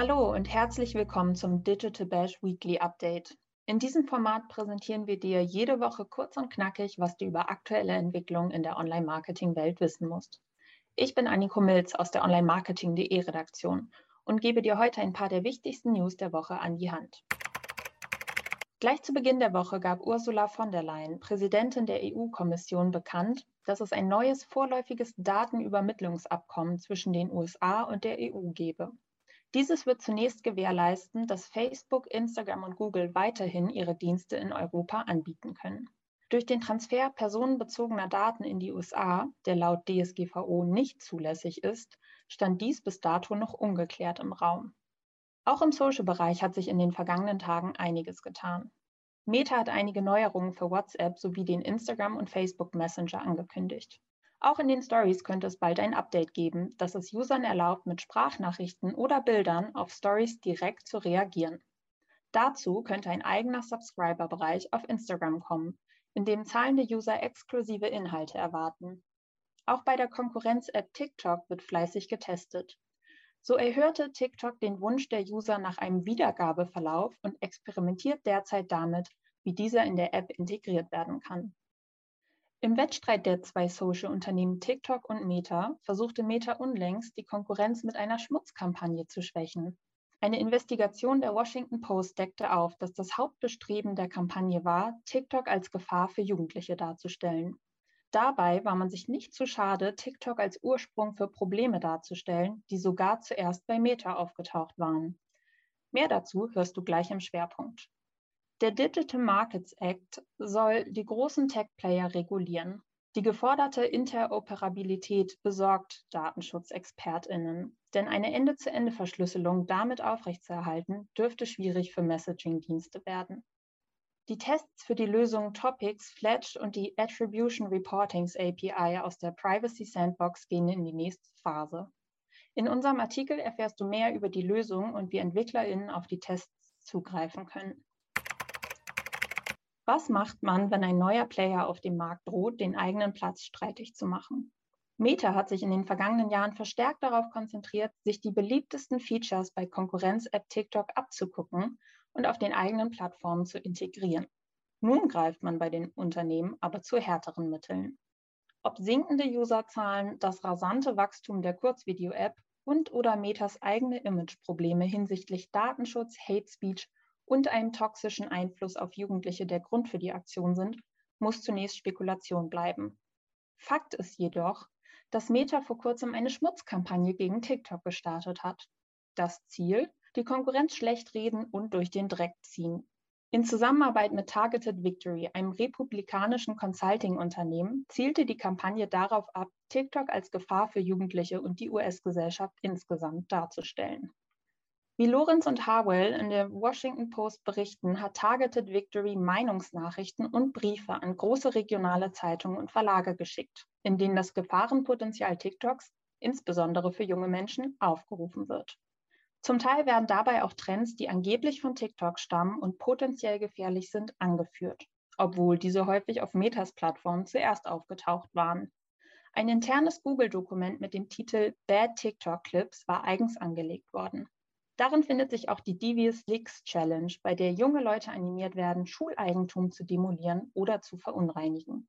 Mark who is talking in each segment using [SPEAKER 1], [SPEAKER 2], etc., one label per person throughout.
[SPEAKER 1] Hallo und herzlich willkommen zum Digital Bash Weekly Update. In diesem Format präsentieren wir dir jede Woche kurz und knackig, was du über aktuelle Entwicklungen in der Online-Marketing-Welt wissen musst. Ich bin Anniko Milz aus der Online-Marketing.de Redaktion und gebe dir heute ein paar der wichtigsten News der Woche an die Hand. Gleich zu Beginn der Woche gab Ursula von der Leyen, Präsidentin der EU-Kommission, bekannt, dass es ein neues vorläufiges Datenübermittlungsabkommen zwischen den USA und der EU gebe. Dieses wird zunächst gewährleisten, dass Facebook, Instagram und Google weiterhin ihre Dienste in Europa anbieten können. Durch den Transfer personenbezogener Daten in die USA, der laut DSGVO nicht zulässig ist, stand dies bis dato noch ungeklärt im Raum. Auch im Social-Bereich hat sich in den vergangenen Tagen einiges getan. Meta hat einige Neuerungen für WhatsApp sowie den Instagram- und Facebook Messenger angekündigt. Auch in den Stories könnte es bald ein Update geben, das es Usern erlaubt, mit Sprachnachrichten oder Bildern auf Stories direkt zu reagieren. Dazu könnte ein eigener Subscriber-Bereich auf Instagram kommen, in dem zahlende User exklusive Inhalte erwarten. Auch bei der Konkurrenz-App TikTok wird fleißig getestet. So erhörte TikTok den Wunsch der User nach einem Wiedergabeverlauf und experimentiert derzeit damit, wie dieser in der App integriert werden kann. Im Wettstreit der zwei Social-Unternehmen TikTok und Meta versuchte Meta unlängst, die Konkurrenz mit einer Schmutzkampagne zu schwächen. Eine Investigation der Washington Post deckte auf, dass das Hauptbestreben der Kampagne war, TikTok als Gefahr für Jugendliche darzustellen. Dabei war man sich nicht zu schade, TikTok als Ursprung für Probleme darzustellen, die sogar zuerst bei Meta aufgetaucht waren. Mehr dazu hörst du gleich im Schwerpunkt. Der Digital Markets Act soll die großen Tech-Player regulieren. Die geforderte Interoperabilität besorgt Datenschutzexpertinnen, denn eine Ende-zu-Ende-Verschlüsselung damit aufrechtzuerhalten, dürfte schwierig für Messaging-Dienste werden. Die Tests für die Lösungen Topics, Fledged und die Attribution Reportings API aus der Privacy Sandbox gehen in die nächste Phase. In unserem Artikel erfährst du mehr über die Lösung und wie EntwicklerInnen auf die Tests zugreifen können. Was macht man, wenn ein neuer Player auf dem Markt droht, den eigenen Platz streitig zu machen? Meta hat sich in den vergangenen Jahren verstärkt darauf konzentriert, sich die beliebtesten Features bei Konkurrenz-App TikTok abzugucken und auf den eigenen Plattformen zu integrieren. Nun greift man bei den Unternehmen aber zu härteren Mitteln. Ob sinkende Userzahlen, das rasante Wachstum der Kurzvideo-App und oder Metas eigene Imageprobleme hinsichtlich Datenschutz, Hate Speech und einen toxischen Einfluss auf Jugendliche der Grund für die Aktion sind, muss zunächst Spekulation bleiben. Fakt ist jedoch, dass Meta vor kurzem eine Schmutzkampagne gegen TikTok gestartet hat. Das Ziel, die Konkurrenz schlecht reden und durch den Dreck ziehen. In Zusammenarbeit mit Targeted Victory, einem republikanischen Consulting-Unternehmen, zielte die Kampagne darauf ab, TikTok als Gefahr für Jugendliche und die US-Gesellschaft insgesamt darzustellen. Wie Lorenz und Harwell in der Washington Post berichten, hat Targeted Victory Meinungsnachrichten und Briefe an große regionale Zeitungen und Verlage geschickt, in denen das Gefahrenpotenzial TikToks, insbesondere für junge Menschen, aufgerufen wird. Zum Teil werden dabei auch Trends, die angeblich von TikTok stammen und potenziell gefährlich sind, angeführt, obwohl diese häufig auf Metas Plattform zuerst aufgetaucht waren. Ein internes Google-Dokument mit dem Titel Bad TikTok Clips war eigens angelegt worden. Darin findet sich auch die Devious Leaks Challenge, bei der junge Leute animiert werden, Schuleigentum zu demolieren oder zu verunreinigen.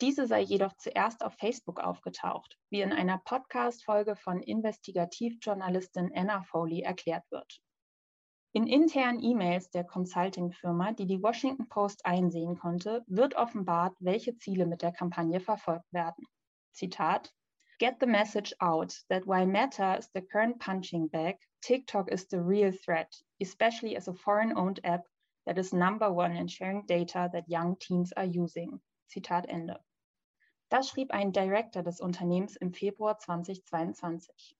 [SPEAKER 1] Diese sei jedoch zuerst auf Facebook aufgetaucht, wie in einer Podcast-Folge von Investigativjournalistin Anna Foley erklärt wird. In internen E-Mails der Consulting-Firma, die die Washington Post einsehen konnte, wird offenbart, welche Ziele mit der Kampagne verfolgt werden. Zitat: Get the message out that while Meta is the current punching bag, TikTok is the real threat, especially as a foreign owned app that is number one in sharing data that young teens are using. Zitat Ende. Das schrieb ein Director des Unternehmens im Februar 2022.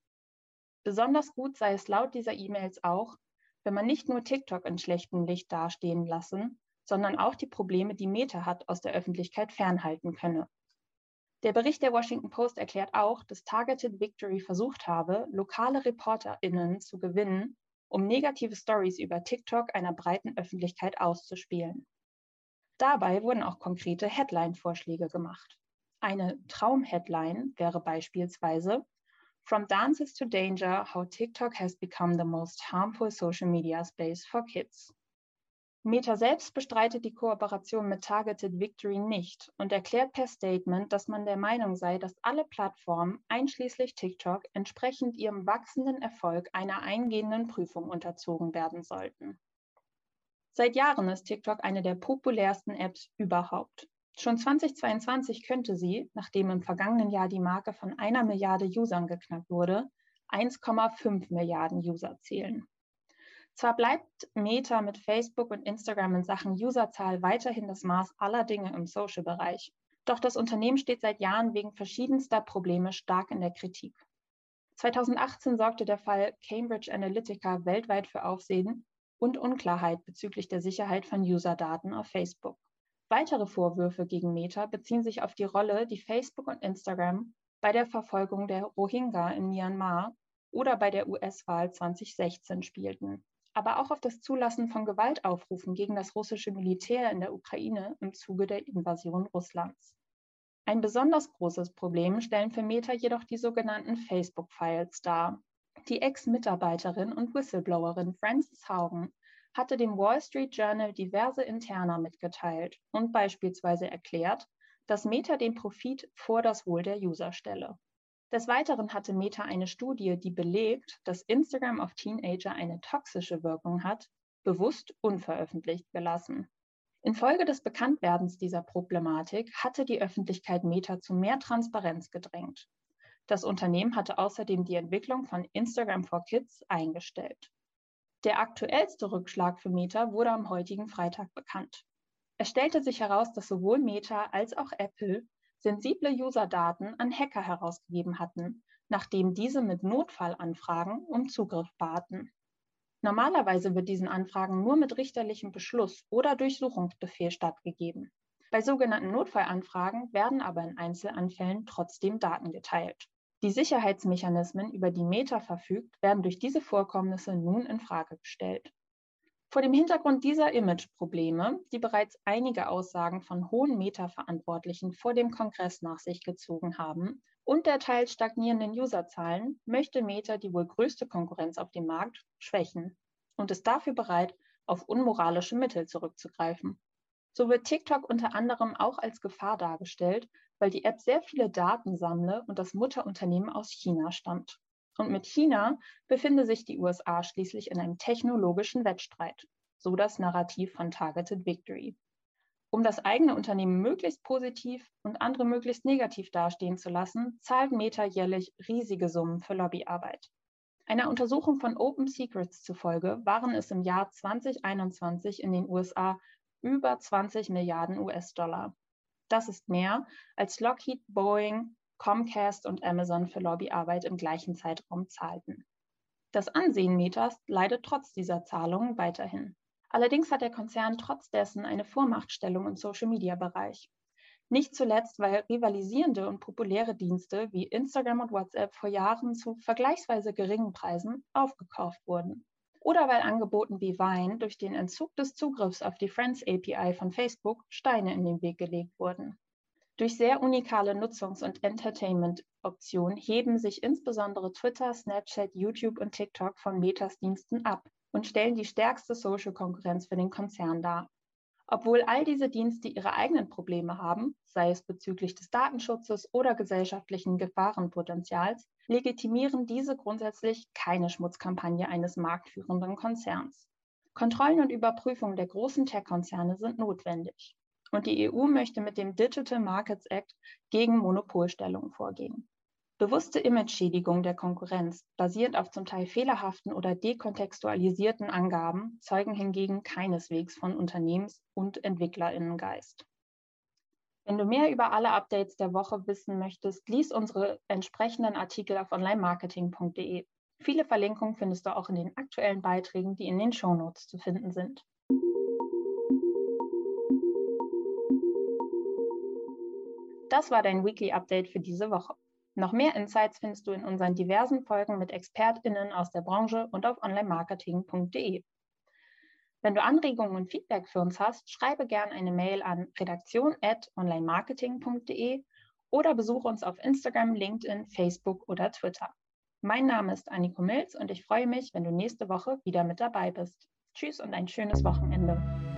[SPEAKER 1] Besonders gut sei es laut dieser E-Mails auch, wenn man nicht nur TikTok in schlechtem Licht dastehen lassen, sondern auch die Probleme, die Meta hat, aus der Öffentlichkeit fernhalten könne. Der Bericht der Washington Post erklärt auch, dass Targeted Victory versucht habe, lokale ReporterInnen zu gewinnen, um negative Stories über TikTok einer breiten Öffentlichkeit auszuspielen. Dabei wurden auch konkrete Headline-Vorschläge gemacht. Eine Traum-Headline wäre beispielsweise From Dances to Danger, How TikTok Has Become the Most Harmful Social Media Space for Kids. Meta selbst bestreitet die Kooperation mit Targeted Victory nicht und erklärt per Statement, dass man der Meinung sei, dass alle Plattformen, einschließlich TikTok, entsprechend ihrem wachsenden Erfolg einer eingehenden Prüfung unterzogen werden sollten. Seit Jahren ist TikTok eine der populärsten Apps überhaupt. Schon 2022 könnte sie, nachdem im vergangenen Jahr die Marke von einer Milliarde Usern geknackt wurde, 1,5 Milliarden User zählen. Zwar bleibt Meta mit Facebook und Instagram in Sachen Userzahl weiterhin das Maß aller Dinge im Social-Bereich. Doch das Unternehmen steht seit Jahren wegen verschiedenster Probleme stark in der Kritik. 2018 sorgte der Fall Cambridge Analytica weltweit für Aufsehen und Unklarheit bezüglich der Sicherheit von Userdaten auf Facebook. Weitere Vorwürfe gegen Meta beziehen sich auf die Rolle, die Facebook und Instagram bei der Verfolgung der Rohingya in Myanmar oder bei der US-Wahl 2016 spielten aber auch auf das Zulassen von Gewaltaufrufen gegen das russische Militär in der Ukraine im Zuge der Invasion Russlands. Ein besonders großes Problem stellen für Meta jedoch die sogenannten Facebook-Files dar. Die Ex-Mitarbeiterin und Whistleblowerin Frances Haugen hatte dem Wall Street Journal diverse Interna mitgeteilt und beispielsweise erklärt, dass Meta den Profit vor das Wohl der User stelle. Des Weiteren hatte Meta eine Studie, die belegt, dass Instagram auf Teenager eine toxische Wirkung hat, bewusst unveröffentlicht gelassen. Infolge des Bekanntwerdens dieser Problematik hatte die Öffentlichkeit Meta zu mehr Transparenz gedrängt. Das Unternehmen hatte außerdem die Entwicklung von Instagram for Kids eingestellt. Der aktuellste Rückschlag für Meta wurde am heutigen Freitag bekannt. Es stellte sich heraus, dass sowohl Meta als auch Apple sensible User-Daten an Hacker herausgegeben hatten, nachdem diese mit Notfallanfragen um Zugriff baten. Normalerweise wird diesen Anfragen nur mit richterlichem Beschluss oder Durchsuchungsbefehl stattgegeben. Bei sogenannten Notfallanfragen werden aber in Einzelanfällen trotzdem Daten geteilt. Die Sicherheitsmechanismen, über die Meta verfügt, werden durch diese Vorkommnisse nun in Frage gestellt. Vor dem Hintergrund dieser Image-Probleme, die bereits einige Aussagen von hohen Meta-Verantwortlichen vor dem Kongress nach sich gezogen haben, und der teils stagnierenden Userzahlen, möchte Meta die wohl größte Konkurrenz auf dem Markt schwächen und ist dafür bereit, auf unmoralische Mittel zurückzugreifen. So wird TikTok unter anderem auch als Gefahr dargestellt, weil die App sehr viele Daten sammle und das Mutterunternehmen aus China stammt. Und mit China befinde sich die USA schließlich in einem technologischen Wettstreit, so das Narrativ von Targeted Victory. Um das eigene Unternehmen möglichst positiv und andere möglichst negativ dastehen zu lassen, zahlt Meta jährlich riesige Summen für Lobbyarbeit. Einer Untersuchung von Open Secrets zufolge waren es im Jahr 2021 in den USA über 20 Milliarden US-Dollar. Das ist mehr, als Lockheed, Boeing, Comcast und Amazon für Lobbyarbeit im gleichen Zeitraum zahlten. Das Ansehen Metas leidet trotz dieser Zahlungen weiterhin. Allerdings hat der Konzern trotz dessen eine Vormachtstellung im Social-Media-Bereich. Nicht zuletzt, weil rivalisierende und populäre Dienste wie Instagram und WhatsApp vor Jahren zu vergleichsweise geringen Preisen aufgekauft wurden. Oder weil Angeboten wie Vine durch den Entzug des Zugriffs auf die Friends API von Facebook Steine in den Weg gelegt wurden. Durch sehr unikale Nutzungs- und Entertainment-Optionen heben sich insbesondere Twitter, Snapchat, YouTube und TikTok von Metas Diensten ab und stellen die stärkste Social-Konkurrenz für den Konzern dar. Obwohl all diese Dienste ihre eigenen Probleme haben, sei es bezüglich des Datenschutzes oder gesellschaftlichen Gefahrenpotenzials, legitimieren diese grundsätzlich keine Schmutzkampagne eines marktführenden Konzerns. Kontrollen und Überprüfungen der großen Tech-Konzerne sind notwendig. Und die EU möchte mit dem Digital Markets Act gegen Monopolstellungen vorgehen. Bewusste Imageschädigung der Konkurrenz, basierend auf zum Teil fehlerhaften oder dekontextualisierten Angaben, zeugen hingegen keineswegs von Unternehmens- und Entwicklerinnengeist. Wenn du mehr über alle Updates der Woche wissen möchtest, lies unsere entsprechenden Artikel auf onlinemarketing.de. Viele Verlinkungen findest du auch in den aktuellen Beiträgen, die in den Shownotes zu finden sind. Das war dein Weekly Update für diese Woche. Noch mehr Insights findest du in unseren diversen Folgen mit ExpertInnen aus der Branche und auf onlinemarketing.de. Wenn du Anregungen und Feedback für uns hast, schreibe gerne eine Mail an redaktion.onlinemarketing.de oder besuche uns auf Instagram, LinkedIn, Facebook oder Twitter. Mein Name ist Anniko Milz und ich freue mich, wenn du nächste Woche wieder mit dabei bist. Tschüss und ein schönes Wochenende.